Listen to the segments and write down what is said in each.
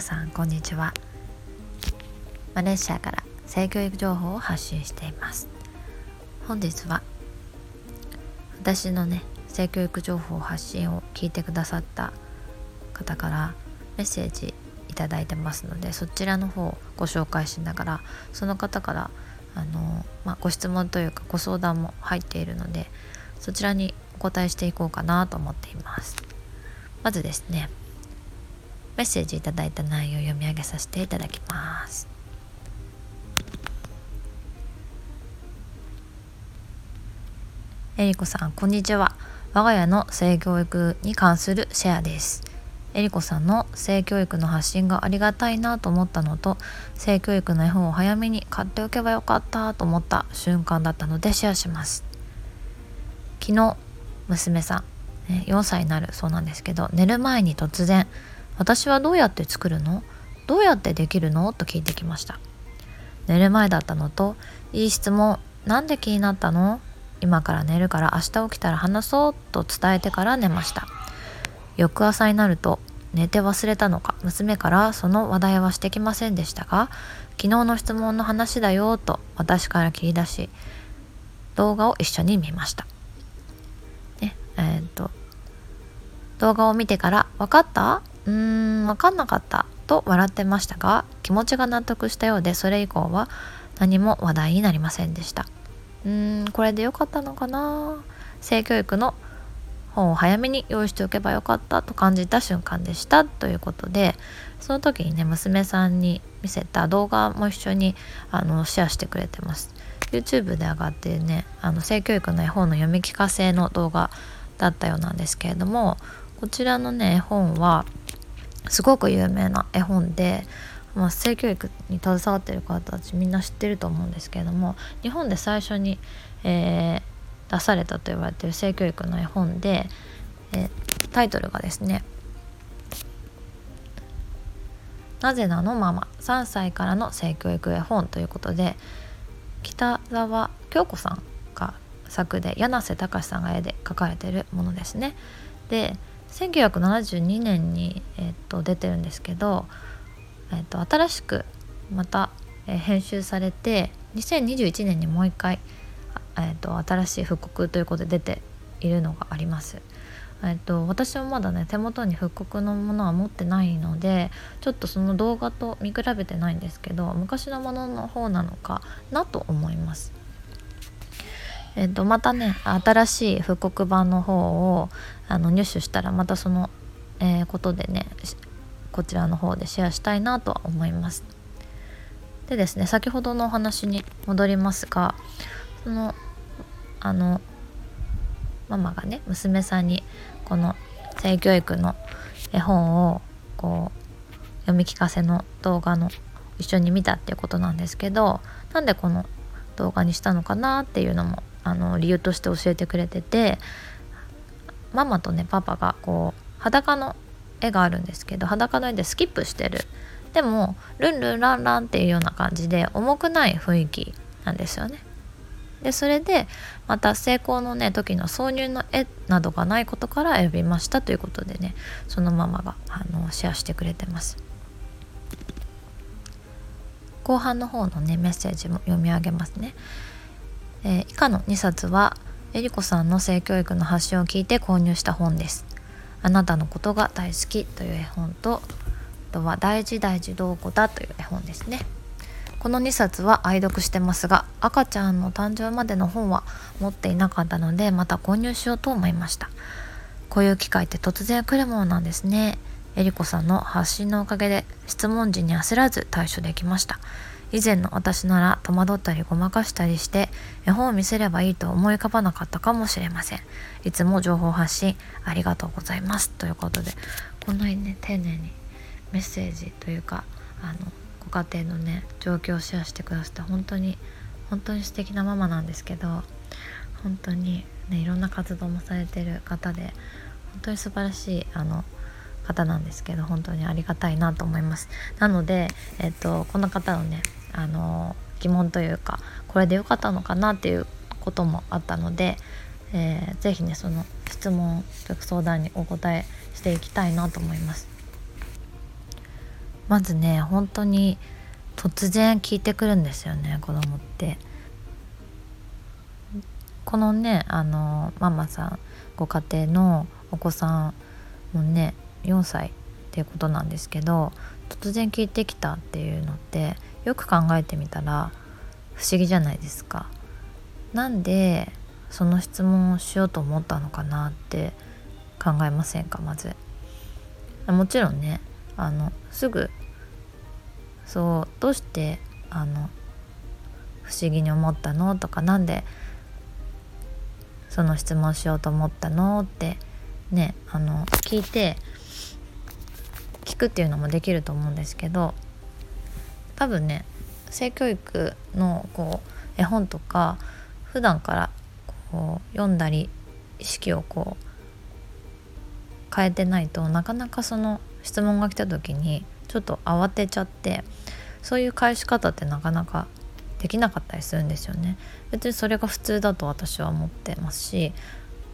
さんこんにちは。マレーシアから性教育情報を発信しています。本日は私のね性教育情報発信を聞いてくださった方からメッセージいただいてますのでそちらの方をご紹介しながらその方からあの、まあ、ご質問というかご相談も入っているのでそちらにお答えしていこうかなと思っています。まずですねメッセージいただいた内容を読み上げさせていただきます。えりこさんこんにちは。我が家の性教育に関するシェアです。えりこさんの性教育の発信がありがたいなと思ったのと性教育の絵本を早めに買っておけばよかったと思った瞬間だったのでシェアします。昨日娘さん4歳になるそうなんですけど寝る前に突然私はどうやって作るの？どうやってできるの？と聞いてきました。寝る前だったのといい質問なんで気になったの？今から寝るから明日起きたら話そうと伝えてから寝ました。翌朝になると寝て忘れたのか？娘からその話題はしてきませんでしたが昨日の質問の話だよと私から切り出し動画を一緒に見ました。ねえー、っと動画を見てから「分かった？うーん分かんなかったと笑ってましたが気持ちが納得したようでそれ以降は何も話題になりませんでした。うーんこれでよかったのかな？性教育の本を早めに用意しておけばよかったと感じた瞬間でした。ということでその時にね娘さんに見せた動画も一緒にあのシェアしてくれてます。YouTube で上がってるねあの性教育の絵本の読み聞かせの動画だったようなんですけれどもこちらのね絵本はすごく有名な絵本で、まあ、性教育に携わってる方たちみんな知ってると思うんですけれども日本で最初に、えー、出されたと言われてる性教育の絵本で、えー、タイトルがですね「なぜなのママ3歳からの性教育絵本」ということで北沢京子さんが作で柳瀬隆さんが絵で描かれてるものですね。で1972年に、えー、と出てるんですけど、えー、と新しくまた、えー、編集されて2021年にもう一回、えー、と新しい復刻ということで出ているのがあります。えっと、私もまだね手元に復刻のものは持ってないのでちょっとその動画と見比べてないんですけど昔のものの方なのかなと思います。えー、とまたね新しい復刻版の方をあの入手したらまたその、えー、ことでねこちらの方でシェアしたいなとは思います。でですね先ほどのお話に戻りますがそのあのママがね娘さんにこの性教育の絵本をこう読み聞かせの動画の一緒に見たっていうことなんですけどなんでこの動画にしたのかなっていうのもあの理由として教えてくれててママとねパパがこう裸の絵があるんですけど裸の絵でスキップしてるでもルンルンランランっていうような感じで重くない雰囲気なんですよね。でそれでまた成功のね時の挿入の絵などがないことから選びましたということでねそのママがあのシェアしてくれてます。後半の方のねメッセージも読み上げますね。えー、以下の2冊はえりこさんの性教育の発信を聞いて購入した本です。あなたのことが大好きという絵本とあとは大事大事どうこだという絵本ですね。この2冊は愛読してますが赤ちゃんの誕生までの本は持っていなかったのでまた購入しようと思いましたこういう機会って突然来るものなんですねえりこさんの発信のおかげで質問時に焦らず対処できました以前の私なら戸惑ったりごまかしたりして絵本を見せればいいと思い浮かばなかったかもしれません。いつも情報発信ありがとうございます。ということでこんなにね丁寧にメッセージというかあのご家庭のね状況をシェアしてくださって本当に本当に素敵なママなんですけど本当にねいろんな活動もされてる方で本当に素晴らしいあの方なんですけど本当にありがたいなと思います。なので、えっと、この方のねあの疑問というかこれで良かったのかなっていうこともあったので、えー、ぜひねその質問と相談にお答えしていきたいなと思います。まずね本当に突然聞いてくるんですよね子供って。このねあのママさんご家庭のお子さんもね4歳っていうことなんですけど突然聞いてきたっていうのってよく考えてみたら不思議じゃないですか。なんでその質問をしようと思ったのかなって考えませんかまず。もちろんねあのすぐそうどうしてあの不思議に思ったのとか何でその質問しようと思ったのってねあの聞いて聞くっていうのもできると思うんですけど多分ね性教育のこう絵本とか普段からこう読んだり意識をこう変えてないとなかなかその質問が来た時にちょっと慌てちゃってそういう返し方ってなかなかできなかったりするんですよね。別にそれが普通だと私は思ってますし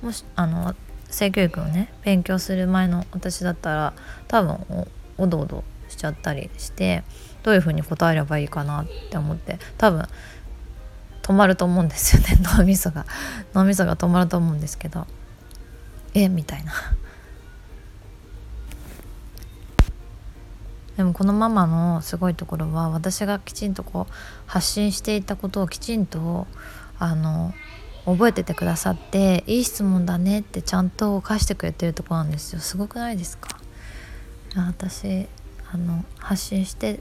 もしあの性教育をね勉強する前の私だったら多分おどおどしちゃったりしてどういうふうに答えればいいかなって思って多分止まると思うんですよね。脳みそが。脳みそが止まると思うんですけど。えみたいな。でもこのママのすごいところは私がきちんとこう発信していたことをきちんとあの覚えててくださっていい質問だねってちゃんと返してくれてるとこなんですよ。すごくないですか？私あの発信して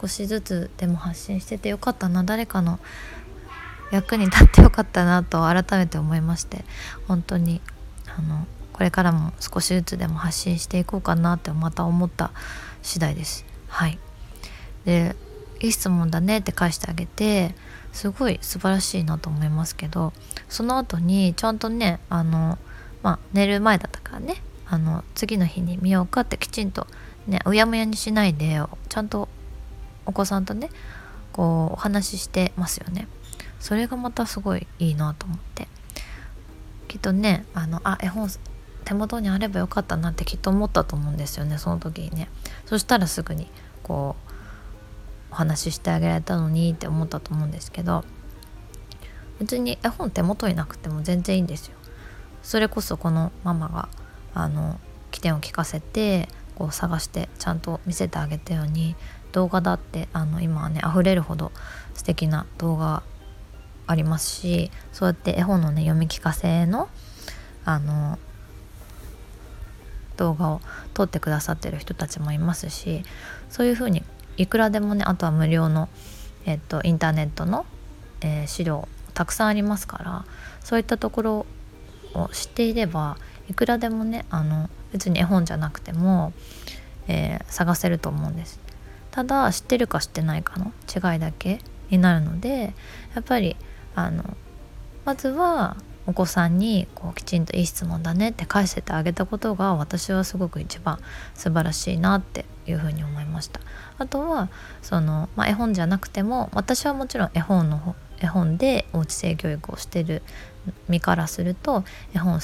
少しずつでも発信しててよかったな誰かの役に立ってよかったなと改めて思いまして本当にあのこれからも少しずつでも発信していこうかなってまた思った次第です。はいでいい質問だねって返してあげてすごい素晴らしいなと思いますけどその後にちゃんとねあの、まあ、寝る前だったからねあの次の日に見ようかってきちんとねうやむやにしないでちゃんとお子さんとねこうお話ししてますよね。それがまたすごいいいなと思って。きっとねあのあ絵本手元にあればよかったなってきっと思ったと思うんですよねその時にね。そしたらすぐにこうお話ししてあげられたのにって思ったと思うんですけど。別に絵本手元になくても全然いいんですよ。それこそこのママがあの起点を聞かせてこう探してちゃんと見せてあげたように動画だってあの今はね溢れるほど素敵な動画ありますしそうやって絵本のね読み聞かせのあの動画を撮ってくださってる人たちもいますしそういうふうにいくらでもねあとは無料の、えっと、インターネットの、えー、資料たくさんありますからそういったところを知っていればいくらでもねあの別に絵本じゃなくても、えー、探せると思うんです。ただ知ってるか知ってないかの違いだけになるのでやっぱりあのまずはお子さんにこうきちんといい質問だねって返せてあげたことが私はすごく一番素晴らしいなっていうふうに思いましたあとはその、まあ、絵本じゃなくても私はもちろん絵本の絵本でおうち性教育をしてる身からすると絵本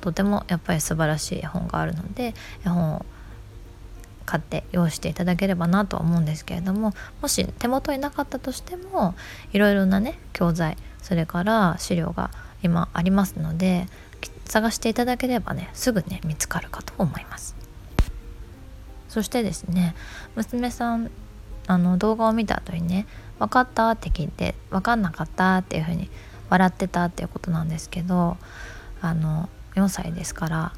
とてもやっぱり素晴らしい絵本があるので絵本を買って用意していただければなとは思うんですけれどももし手元になかったとしてもいろいろなね教材それから資料が今ありますので探していただければねすぐね見つかるかと思いますそしてですね娘さんあの動画を見た後にね「分かった?」って聞いて「分かんなかった?」っていうふうに笑ってたっていうことなんですけどあの4歳ですから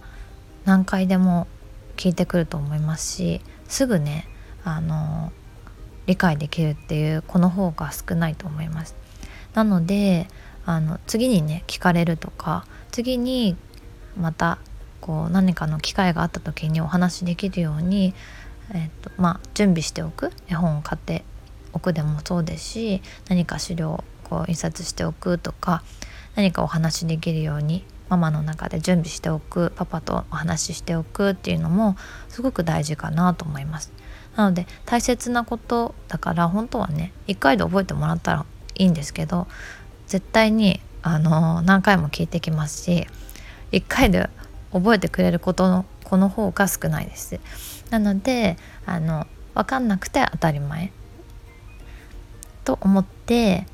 何回でも聞いてくると思いますしすぐねあの理解できるっていうこの方が少ないと思います。なのであの次にね聞かれるとか次にまたこう何かの機会があった時にお話しできるように、えーとまあ、準備しておく絵本を買っておくでもそうですし何か資料をこう印刷しておくとか何かお話しできるようにママの中で準備しておくパパとお話ししておくっていうのもすごく大事かなと思います。なので大切なことだから本当はね一回で覚えてもらったらいいんですけど絶対にあの何回も聞いてきますし1回で覚えてくれることのこの方が少ないです。なのであの分かんなくて当たり前と思って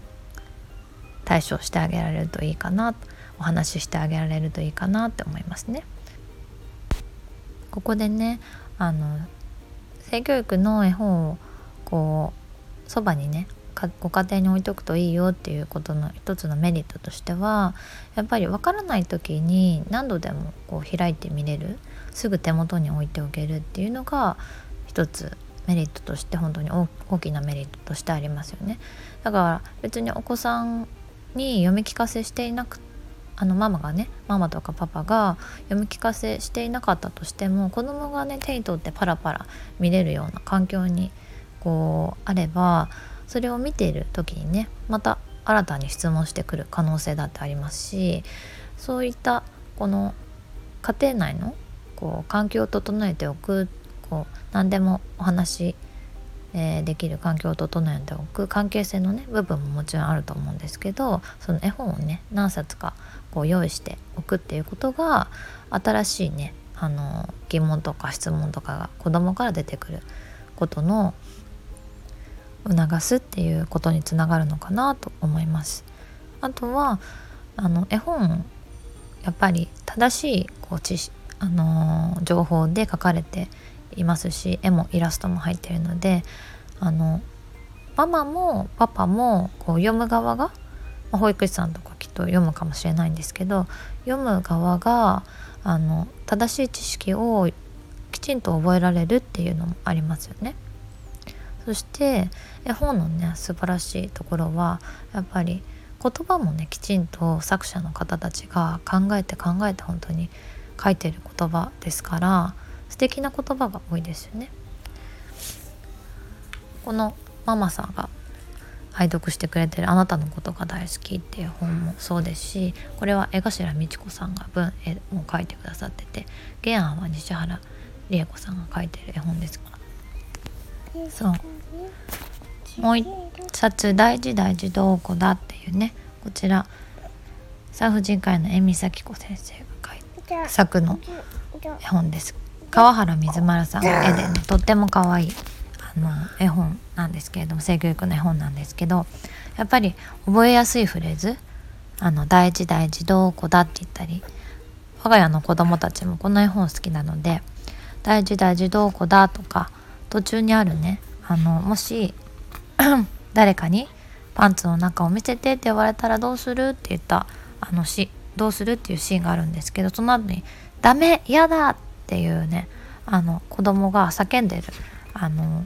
対処してあげられるといいかなとお話ししてあげられるといいかなって思いますね。ここでねあの性教育の絵本をこうそばにねご家庭に置いとくといいよっていうことの一つのメリットとしてはやっぱり分からない時に何度でもこう開いてみれるすぐ手元に置いておけるっていうのが一つメリットとして本当に大きなメリットとしてありますよね。だから別にお子さんに読み聞かせしていなくあのママがねママとかパパが読み聞かせしていなかったとしても子供がね手に取ってパラパラ見れるような環境にこうあればそれを見ている時にねまた新たに質問してくる可能性だってありますしそういったこの家庭内のこう環境を整えておくこう何でもお話し、えー、できる環境を整えておく関係性のね部分ももちろんあると思うんですけどその絵本をね何冊かこう用意しておくっていうことが新しいねあの疑問とか質問とかが子供から出てくることの促すっていうことにつながるのかなと思います。あとはあの絵本やっぱり正しいこう知あのー、情報で書かれていますし絵もイラストも入ってるのであのママもパパもこう読む側が、まあ、保育士さんとかきっと読むかもしれないんですけど読む側があの正しい知識をきちんと覚えられるっていうのもありますよね。そして絵本のね素晴らしいところはやっぱり言葉もねきちんと作者の方たちが考えて考えて本当に書いてる言葉ですから素敵な言葉が多いですよね。このママさんが愛読してくれてる「あなたのことが大好き」っていう本もそうですしこれは江頭美智子さんが文絵も書いてくださってて原案は西原理恵子さんが書いてる絵本ですから。そう。もう一冊「大事大事どうこだ」っていうねこちら産婦人科医の恵美咲子先生が書いて作の絵本です川原水丸さんの絵でねとっても可愛いあの絵本なんですけれども性教育の絵本なんですけどやっぱり覚えやすいフレーズ「あの大事大事どうこだ」って言ったり我が家の子供たちもこの絵本好きなので「大事大事どうこだ」とか途中にあるねあのもし 誰かにパンツの中を見せてって言われたらどうするって言ったあのしどうするっていうシーンがあるんですけどその後に「ダメ嫌だ!」っていうねあの子供が叫んでるあの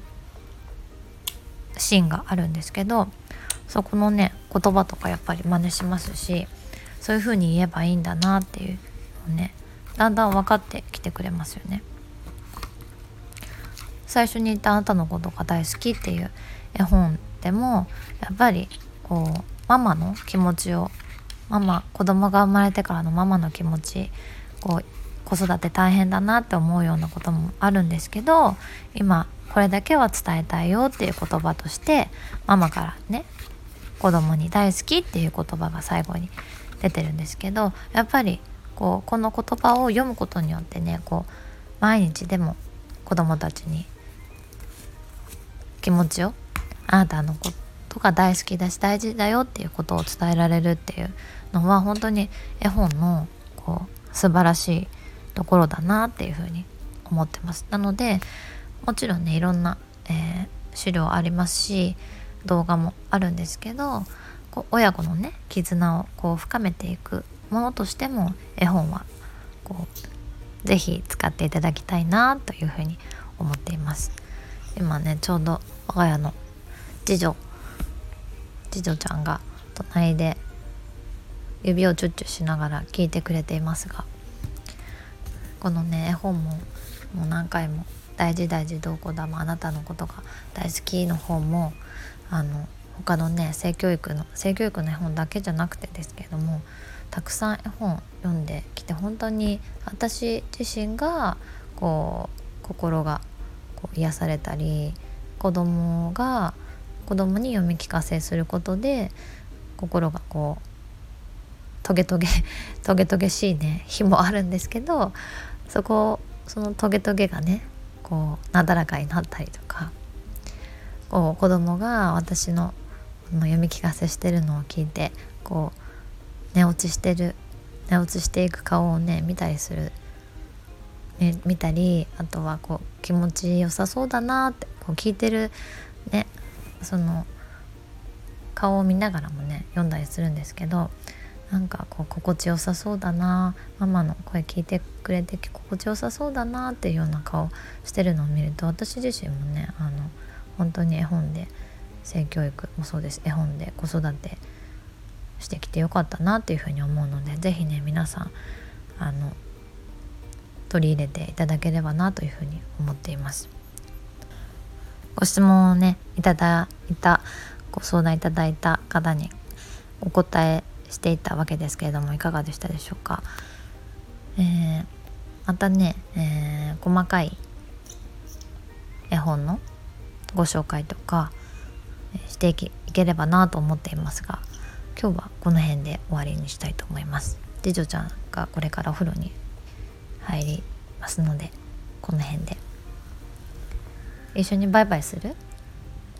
シーンがあるんですけどそこのね言葉とかやっぱり真似しますしそういう風に言えばいいんだなっていうのをねだんだん分かってきてくれますよね。最初に言った「あなたのことが大好き」っていう絵本でもやっぱりこうママの気持ちをママ子供が生まれてからのママの気持ちこう子育て大変だなって思うようなこともあるんですけど今これだけは伝えたいよっていう言葉としてママからね子供に大好きっていう言葉が最後に出てるんですけどやっぱりこうこの言葉を読むことによってねこう毎日でも子供たちに気持ちをあなたのことが大好きだし大事だよっていうことを伝えられるっていうのは本当に絵本のこう素晴らしいところだなっていうふうに思ってます。なのでもちろんねいろんな、えー、資料ありますし動画もあるんですけどこう親子のね絆をこう深めていくものとしても絵本はこう是非使っていただきたいなというふうに思っています。今ねちょうど我が家の次女次女ちゃんが隣で指をチュッチュしながら聞いてくれていますがこのね絵本ももう何回も「大事大事どうこだもあなたのことが大好き」の方もあの他のね性教育の性教育の絵本だけじゃなくてですけどもたくさん絵本読んできて本当に私自身がこう心がこう癒されたり子供が子供に読み聞かせすることで心がこうトゲトゲ トゲトゲしいね日もあるんですけどそこそのトゲトゲがねこうなだらかになったりとかこう子供が私の読み聞かせしてるのを聞いてこう寝落ちしてる寝落ちしていく顔をね見たりする、ね、見たりあとはこう気持ちよさそうだなってこう聞いてるねその顔を見ながらもね読んだりするんですけどなんかこう心地よさそうだなママの声聞いてくれて心地よさそうだなっていうような顔してるのを見ると私自身もねあの本当に絵本で性教育もそうです絵本で子育てしてきてよかったなっていうふうに思うので是非ね皆さんあの取り入れていただければなというふうに思っています。ご質問をねいただいたご相談いただいた方にお答えしていたわけですけれどもいかがでしたでしょうか、えー、またね、えー、細かい絵本のご紹介とかしていければなと思っていますが今日はこの辺で終わりにしたいと思います。次女ちゃんがこれからお風呂に入りますのでこの辺で。一緒にバイバイする？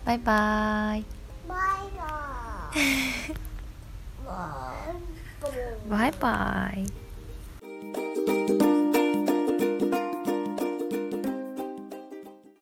バイバイ。バイバイ バイバイ。